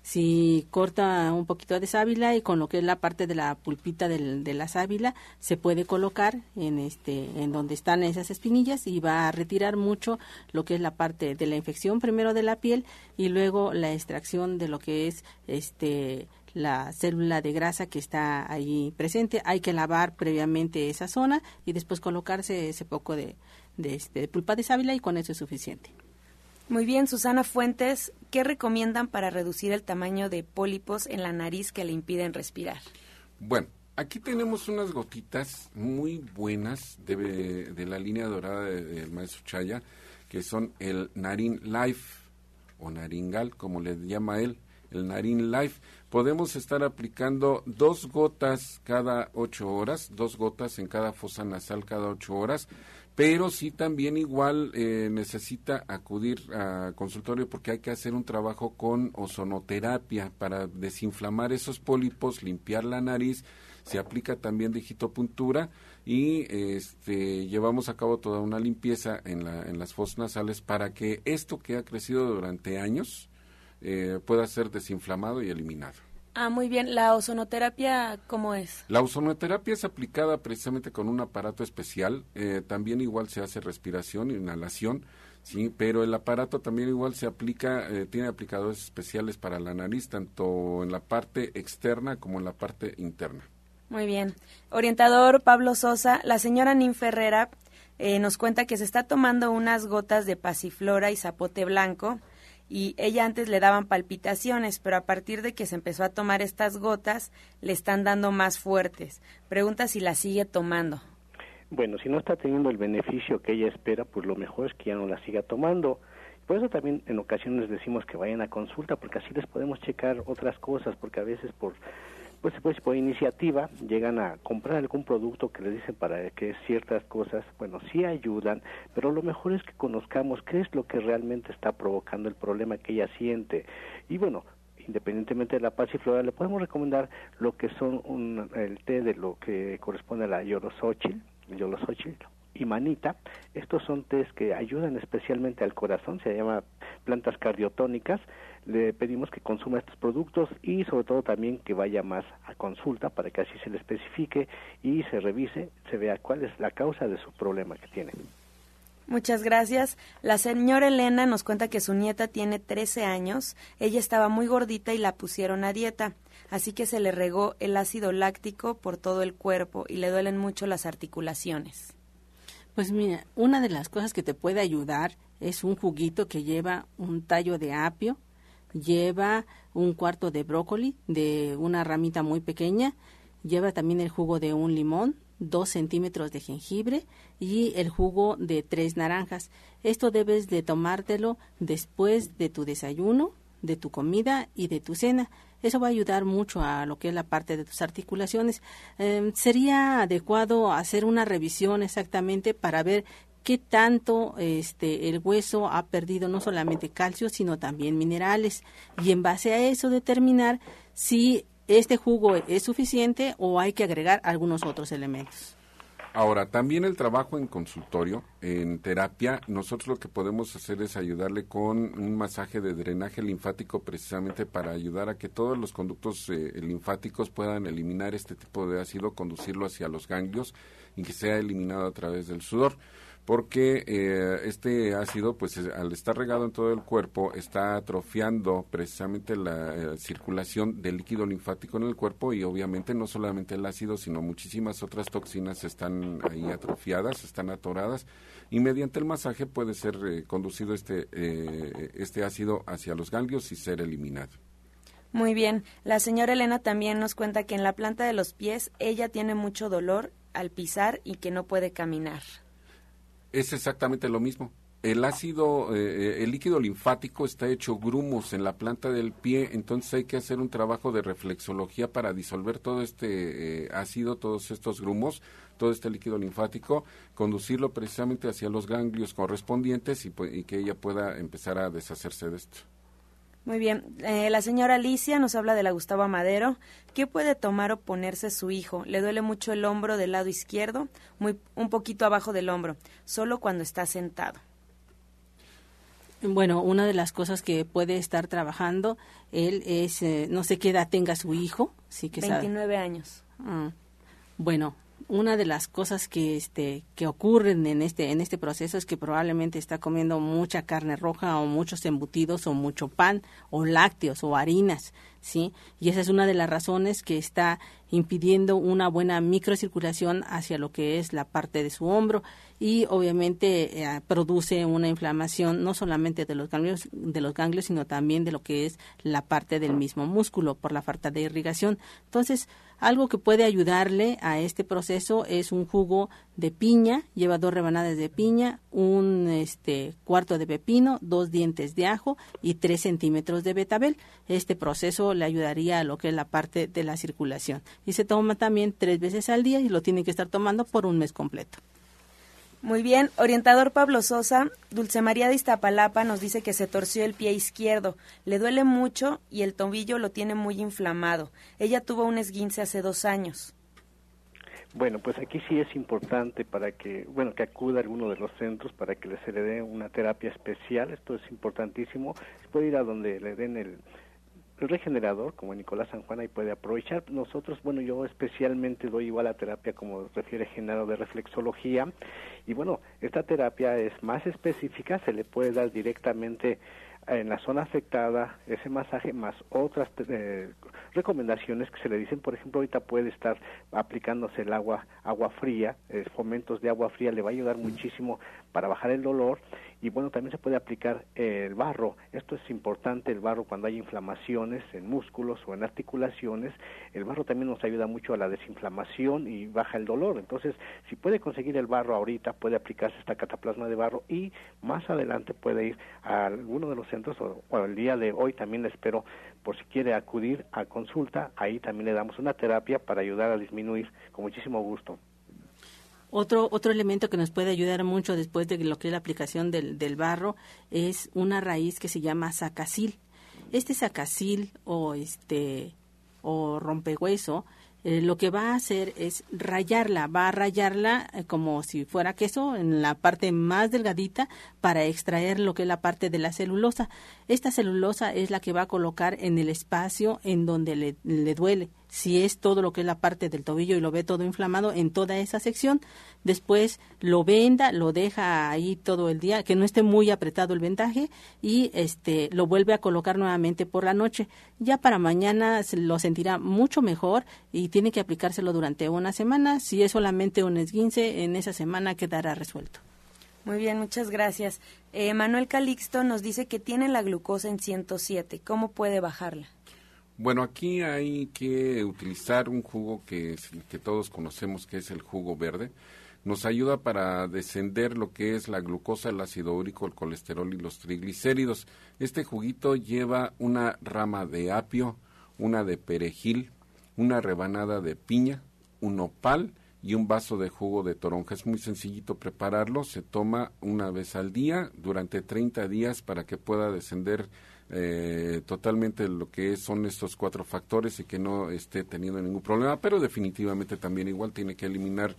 si corta un poquito de sábila y con lo que es la parte de la pulpita del, de la sábila se puede colocar en este en donde están esas espinillas y va a retirar mucho lo que es la parte de la infección primero de la piel y luego la extracción de lo que es este la célula de grasa que está ahí presente hay que lavar previamente esa zona y después colocarse ese poco de, de, este, de pulpa de sábila y con eso es suficiente muy bien, Susana Fuentes, ¿qué recomiendan para reducir el tamaño de pólipos en la nariz que le impiden respirar? Bueno, aquí tenemos unas gotitas muy buenas de, de la línea dorada del maestro Chaya, que son el Narin Life o Naringal, como le llama él, el Narin Life. Podemos estar aplicando dos gotas cada ocho horas, dos gotas en cada fosa nasal cada ocho horas pero sí también igual eh, necesita acudir a consultorio porque hay que hacer un trabajo con ozonoterapia para desinflamar esos pólipos, limpiar la nariz, se aplica también digitopuntura y este, llevamos a cabo toda una limpieza en, la, en las fosas nasales para que esto que ha crecido durante años eh, pueda ser desinflamado y eliminado. Ah, muy bien. ¿La ozonoterapia cómo es? La ozonoterapia es aplicada precisamente con un aparato especial. Eh, también igual se hace respiración, inhalación, sí, pero el aparato también igual se aplica, eh, tiene aplicadores especiales para la nariz, tanto en la parte externa como en la parte interna. Muy bien. Orientador Pablo Sosa, la señora Nin Ferrera eh, nos cuenta que se está tomando unas gotas de pasiflora y zapote blanco y ella antes le daban palpitaciones, pero a partir de que se empezó a tomar estas gotas, le están dando más fuertes. Pregunta si la sigue tomando. Bueno, si no está teniendo el beneficio que ella espera, pues lo mejor es que ya no la siga tomando. Por eso también en ocasiones decimos que vayan a consulta, porque así les podemos checar otras cosas, porque a veces por pues, pues por iniciativa llegan a comprar algún producto que les dicen para que ciertas cosas, bueno, sí ayudan, pero lo mejor es que conozcamos qué es lo que realmente está provocando el problema que ella siente. Y bueno, independientemente de la pasiflora, le podemos recomendar lo que son un, el té de lo que corresponde a la yorosochil, yorosochil y manita. Estos son tés que ayudan especialmente al corazón, se llama plantas cardiotónicas le pedimos que consuma estos productos y sobre todo también que vaya más a consulta para que así se le especifique y se revise, se vea cuál es la causa de su problema que tiene. Muchas gracias. La señora Elena nos cuenta que su nieta tiene 13 años. Ella estaba muy gordita y la pusieron a dieta. Así que se le regó el ácido láctico por todo el cuerpo y le duelen mucho las articulaciones. Pues mira, una de las cosas que te puede ayudar es un juguito que lleva un tallo de apio, lleva un cuarto de brócoli de una ramita muy pequeña, lleva también el jugo de un limón, dos centímetros de jengibre y el jugo de tres naranjas. Esto debes de tomártelo después de tu desayuno, de tu comida y de tu cena. Eso va a ayudar mucho a lo que es la parte de tus articulaciones. Em, sería adecuado hacer una revisión exactamente para ver qué tanto este el hueso ha perdido no solamente calcio, sino también minerales y en base a eso determinar si este jugo es suficiente o hay que agregar algunos otros elementos. Ahora, también el trabajo en consultorio, en terapia, nosotros lo que podemos hacer es ayudarle con un masaje de drenaje linfático precisamente para ayudar a que todos los conductos eh, linfáticos puedan eliminar este tipo de ácido, conducirlo hacia los ganglios y que sea eliminado a través del sudor porque eh, este ácido, pues al estar regado en todo el cuerpo, está atrofiando precisamente la eh, circulación del líquido linfático en el cuerpo y obviamente no solamente el ácido, sino muchísimas otras toxinas están ahí atrofiadas, están atoradas. Y mediante el masaje puede ser eh, conducido este, este ácido hacia los ganglios y ser eliminado. Muy bien, la señora Elena también nos cuenta que en la planta de los pies ella tiene mucho dolor al pisar y que no puede caminar es exactamente lo mismo. El ácido, eh, el líquido linfático está hecho grumos en la planta del pie, entonces hay que hacer un trabajo de reflexología para disolver todo este eh, ácido, todos estos grumos, todo este líquido linfático, conducirlo precisamente hacia los ganglios correspondientes y, y que ella pueda empezar a deshacerse de esto. Muy bien. Eh, la señora Alicia nos habla de la Gustavo Madero. ¿Qué puede tomar o ponerse su hijo? Le duele mucho el hombro del lado izquierdo, muy, un poquito abajo del hombro, solo cuando está sentado. Bueno, una de las cosas que puede estar trabajando él es, eh, no sé qué edad tenga su hijo. Sí que 29 años. Ah, bueno, una de las cosas que este que ocurren en este en este proceso es que probablemente está comiendo mucha carne roja o muchos embutidos o mucho pan o lácteos o harinas, ¿sí? Y esa es una de las razones que está impidiendo una buena microcirculación hacia lo que es la parte de su hombro y obviamente eh, produce una inflamación no solamente de los ganglios de los ganglios sino también de lo que es la parte del mismo músculo por la falta de irrigación. Entonces, algo que puede ayudarle a este proceso es un jugo de piña, lleva dos rebanadas de piña, un este cuarto de pepino, dos dientes de ajo y tres centímetros de betabel. Este proceso le ayudaría a lo que es la parte de la circulación. Y se toma también tres veces al día y lo tiene que estar tomando por un mes completo. Muy bien, orientador Pablo Sosa, Dulce María de Iztapalapa nos dice que se torció el pie izquierdo, le duele mucho y el tobillo lo tiene muy inflamado. Ella tuvo un esguince hace dos años. Bueno, pues aquí sí es importante para que, bueno, que acuda a alguno de los centros para que se le dé una terapia especial. Esto es importantísimo. puede ir a donde le den el, el regenerador, como Nicolás San Juan, ahí puede aprovechar. Nosotros, bueno, yo especialmente doy igual a terapia como refiere Genaro de reflexología. Y bueno, esta terapia es más específica, se le puede dar directamente en la zona afectada ese masaje más otras eh, recomendaciones que se le dicen por ejemplo ahorita puede estar aplicándose el agua agua fría eh, fomentos de agua fría le va a ayudar muchísimo para bajar el dolor y bueno, también se puede aplicar el barro. Esto es importante, el barro cuando hay inflamaciones en músculos o en articulaciones. El barro también nos ayuda mucho a la desinflamación y baja el dolor. Entonces, si puede conseguir el barro ahorita, puede aplicarse esta cataplasma de barro y más adelante puede ir a alguno de los centros o, el día de hoy también le espero por si quiere acudir a consulta, ahí también le damos una terapia para ayudar a disminuir con muchísimo gusto. Otro, otro elemento que nos puede ayudar mucho después de lo que es la aplicación del, del barro es una raíz que se llama sacasil. Este sacasil o este o rompehueso eh, lo que va a hacer es rayarla, va a rayarla eh, como si fuera queso en la parte más delgadita para extraer lo que es la parte de la celulosa. Esta celulosa es la que va a colocar en el espacio en donde le, le duele si es todo lo que es la parte del tobillo y lo ve todo inflamado en toda esa sección, después lo venda, lo deja ahí todo el día, que no esté muy apretado el vendaje y este lo vuelve a colocar nuevamente por la noche. Ya para mañana lo sentirá mucho mejor y tiene que aplicárselo durante una semana. Si es solamente un esguince, en esa semana quedará resuelto. Muy bien, muchas gracias. Eh, Manuel Calixto nos dice que tiene la glucosa en 107. ¿Cómo puede bajarla? Bueno, aquí hay que utilizar un jugo que, que todos conocemos, que es el jugo verde. Nos ayuda para descender lo que es la glucosa, el ácido úrico, el colesterol y los triglicéridos. Este juguito lleva una rama de apio, una de perejil, una rebanada de piña, un opal y un vaso de jugo de toronja. Es muy sencillito prepararlo, se toma una vez al día durante 30 días para que pueda descender eh, totalmente lo que son estos cuatro factores y que no esté teniendo ningún problema, pero definitivamente también igual tiene que eliminar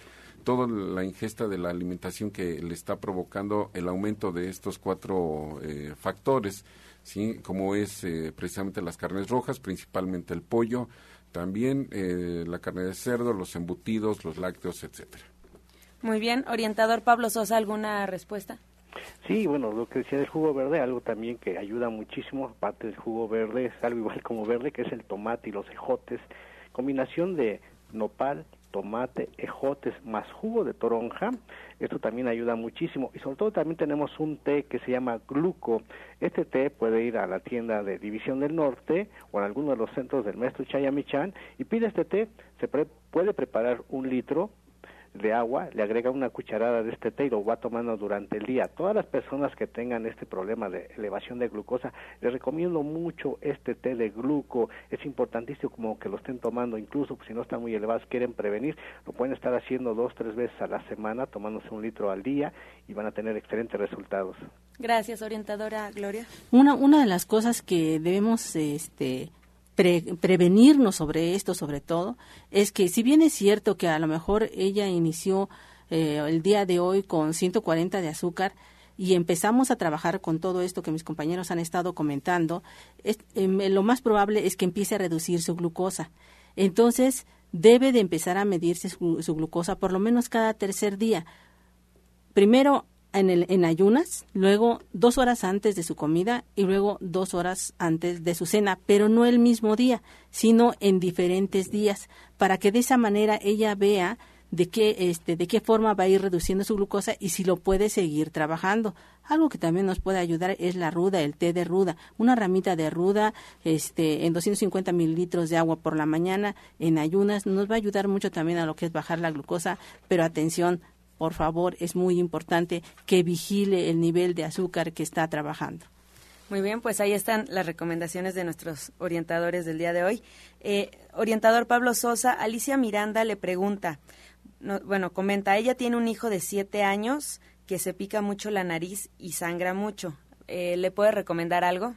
toda la ingesta de la alimentación que le está provocando el aumento de estos cuatro eh, factores, ¿sí? como es eh, precisamente las carnes rojas, principalmente el pollo, también eh, la carne de cerdo, los embutidos, los lácteos, etcétera. Muy bien, orientador Pablo Sosa, ¿alguna respuesta? Sí, bueno, lo que decía del jugo verde, algo también que ayuda muchísimo, aparte del jugo verde, es algo igual como verde, que es el tomate y los ejotes, combinación de nopal, tomate, ejotes más jugo de toronja. Esto también ayuda muchísimo. Y sobre todo también tenemos un té que se llama gluco. Este té puede ir a la tienda de División del Norte o en alguno de los centros del maestro Chayamichan y pide este té. Se puede preparar un litro de agua, le agrega una cucharada de este té y lo va tomando durante el día. Todas las personas que tengan este problema de elevación de glucosa, les recomiendo mucho este té de gluco. Es importantísimo como que lo estén tomando, incluso si no están muy elevados, quieren prevenir, lo pueden estar haciendo dos, tres veces a la semana, tomándose un litro al día y van a tener excelentes resultados. Gracias, orientadora Gloria. Una, una de las cosas que debemos este, prevenirnos sobre esto, sobre todo, es que si bien es cierto que a lo mejor ella inició eh, el día de hoy con 140 de azúcar y empezamos a trabajar con todo esto que mis compañeros han estado comentando, em, lo más probable es que empiece a reducir su glucosa. Entonces, debe de empezar a medirse su, su glucosa por lo menos cada tercer día. Primero, en, el, en ayunas, luego dos horas antes de su comida y luego dos horas antes de su cena, pero no el mismo día, sino en diferentes días, para que de esa manera ella vea de qué, este, de qué forma va a ir reduciendo su glucosa y si lo puede seguir trabajando. Algo que también nos puede ayudar es la ruda, el té de ruda. Una ramita de ruda este, en 250 mililitros de agua por la mañana en ayunas nos va a ayudar mucho también a lo que es bajar la glucosa, pero atención, por favor, es muy importante que vigile el nivel de azúcar que está trabajando. Muy bien, pues ahí están las recomendaciones de nuestros orientadores del día de hoy. Eh, orientador Pablo Sosa, Alicia Miranda le pregunta, bueno, comenta, ella tiene un hijo de siete años que se pica mucho la nariz y sangra mucho. Eh, ¿Le puede recomendar algo?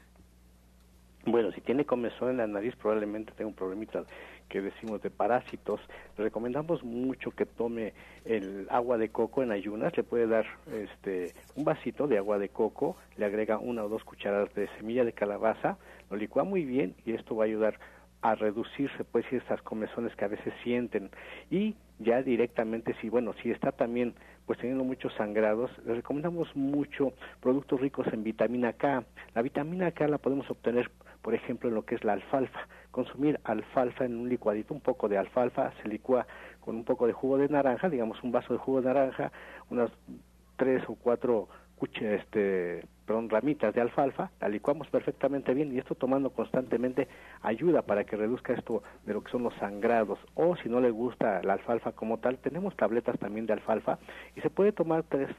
Bueno, si tiene comezón en la nariz probablemente tenga un problemita que decimos de parásitos, le recomendamos mucho que tome el agua de coco en ayunas, le puede dar este un vasito de agua de coco, le agrega una o dos cucharadas de semilla de calabaza, lo licúa muy bien y esto va a ayudar a reducirse pues esas comezones que a veces sienten. Y ya directamente si bueno si está también pues teniendo muchos sangrados le recomendamos mucho productos ricos en vitamina K. La vitamina K la podemos obtener por ejemplo, en lo que es la alfalfa. Consumir alfalfa en un licuadito, un poco de alfalfa, se licúa con un poco de jugo de naranja, digamos un vaso de jugo de naranja, unas tres o cuatro este, perdón, ramitas de alfalfa, la licuamos perfectamente bien y esto tomando constantemente ayuda para que reduzca esto de lo que son los sangrados. O si no le gusta la alfalfa como tal, tenemos tabletas también de alfalfa y se puede tomar tres,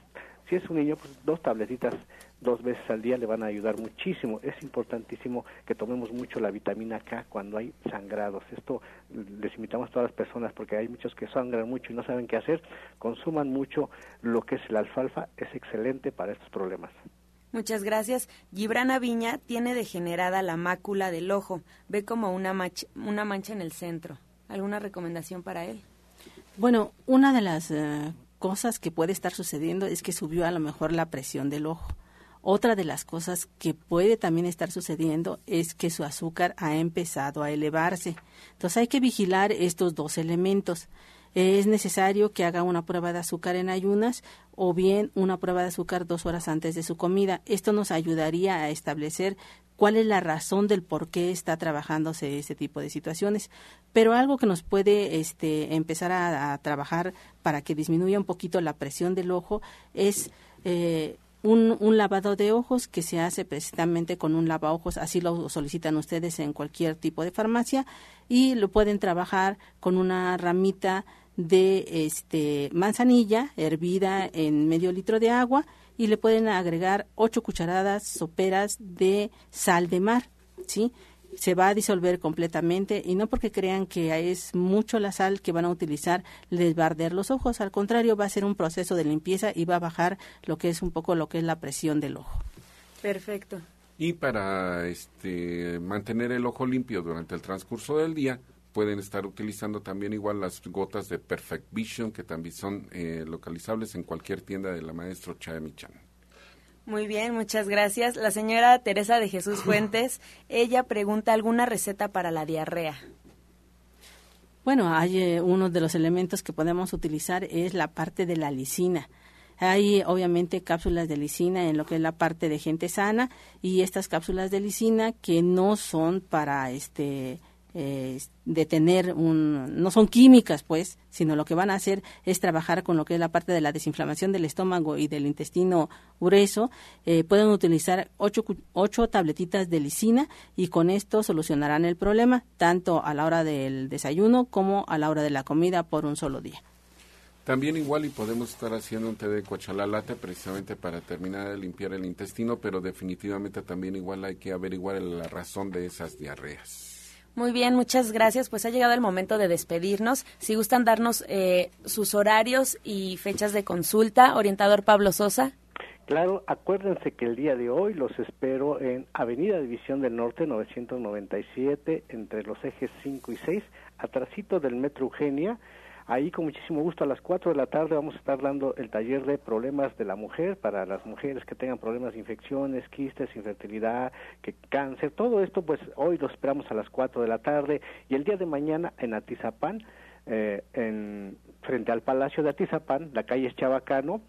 si es un niño, pues dos tabletitas dos veces al día le van a ayudar muchísimo. Es importantísimo que tomemos mucho la vitamina K cuando hay sangrados. Esto les invitamos a todas las personas porque hay muchos que sangran mucho y no saben qué hacer. Consuman mucho lo que es la alfalfa, es excelente para estos problemas. Muchas gracias. Gibrana Viña tiene degenerada la mácula del ojo. Ve como una, una mancha en el centro. ¿Alguna recomendación para él? Bueno, una de las eh, cosas que puede estar sucediendo es que subió a lo mejor la presión del ojo. Otra de las cosas que puede también estar sucediendo es que su azúcar ha empezado a elevarse. Entonces hay que vigilar estos dos elementos. Es necesario que haga una prueba de azúcar en ayunas o bien una prueba de azúcar dos horas antes de su comida. Esto nos ayudaría a establecer cuál es la razón del por qué está trabajándose ese tipo de situaciones. Pero algo que nos puede este, empezar a, trabajar para que disminuya un poquito la presión del ojo es eh, un, un, lavado de ojos que se hace precisamente con un lavaojos, así lo solicitan ustedes en cualquier tipo de farmacia y lo pueden trabajar con una ramita de este manzanilla hervida en medio litro de agua y le pueden agregar ocho cucharadas soperas de sal de mar, ¿sí? Se va a disolver completamente y no porque crean que es mucho la sal que van a utilizar les va a arder los ojos, al contrario va a ser un proceso de limpieza y va a bajar lo que es un poco lo que es la presión del ojo. Perfecto. Y para este, mantener el ojo limpio durante el transcurso del día, pueden estar utilizando también igual las gotas de Perfect Vision, que también son eh, localizables en cualquier tienda de la maestro Chaemichan. Muy bien, muchas gracias. La señora Teresa de Jesús Fuentes, ella pregunta alguna receta para la diarrea. Bueno, hay eh, uno de los elementos que podemos utilizar es la parte de la lisina. Hay obviamente cápsulas de lisina en lo que es la parte de gente sana y estas cápsulas de lisina que no son para este eh, de tener un no son químicas pues sino lo que van a hacer es trabajar con lo que es la parte de la desinflamación del estómago y del intestino grueso eh, pueden utilizar ocho, ocho tabletitas de lisina y con esto solucionarán el problema tanto a la hora del desayuno como a la hora de la comida por un solo día también igual y podemos estar haciendo un té de precisamente para terminar de limpiar el intestino, pero definitivamente también igual hay que averiguar la razón de esas diarreas. Muy bien, muchas gracias. Pues ha llegado el momento de despedirnos. Si gustan darnos eh, sus horarios y fechas de consulta, orientador Pablo Sosa. Claro, acuérdense que el día de hoy los espero en Avenida División del Norte 997 entre los ejes 5 y 6, atrasito del Metro Eugenia Ahí con muchísimo gusto a las 4 de la tarde vamos a estar dando el taller de problemas de la mujer para las mujeres que tengan problemas de infecciones, quistes, infertilidad, que cáncer, todo esto pues hoy lo esperamos a las 4 de la tarde. Y el día de mañana en Atizapán, eh, en, frente al Palacio de Atizapán, la calle es Chabacano,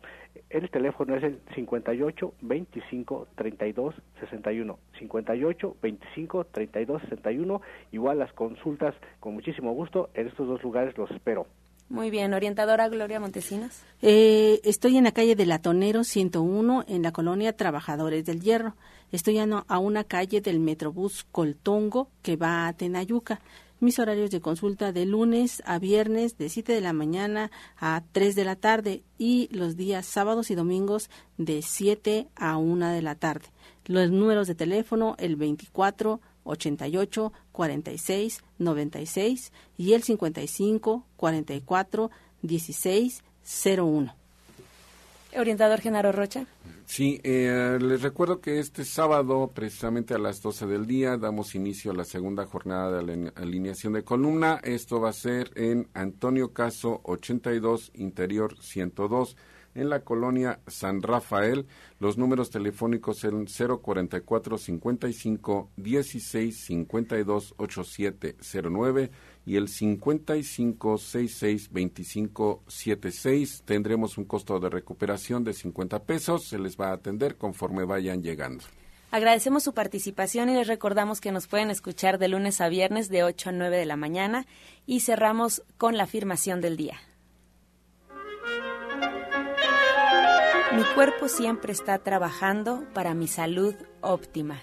el teléfono es el 58 25 32 61. 58 25 32 61. Igual las consultas con muchísimo gusto en estos dos lugares los espero. Muy bien, orientadora Gloria Montesinos. Eh, estoy en la calle de Latonero 101 en la colonia Trabajadores del Hierro. Estoy a, a una calle del Metrobús Coltongo que va a Tenayuca. Mis horarios de consulta de lunes a viernes de 7 de la mañana a 3 de la tarde y los días sábados y domingos de 7 a 1 de la tarde. Los números de teléfono el 24 88 46 96 y el 55 44 16 01. Orientador Genaro Rocha. Sí, eh, les recuerdo que este sábado, precisamente a las 12 del día, damos inicio a la segunda jornada de alineación de columna. Esto va a ser en Antonio Caso 82, Interior 102, en la colonia San Rafael. Los números telefónicos son 044 55 16 52 8709 y el 55662576. Tendremos un costo de recuperación de 50 pesos. Se les va a atender conforme vayan llegando. Agradecemos su participación y les recordamos que nos pueden escuchar de lunes a viernes de 8 a 9 de la mañana y cerramos con la afirmación del día. Mi cuerpo siempre está trabajando para mi salud óptima.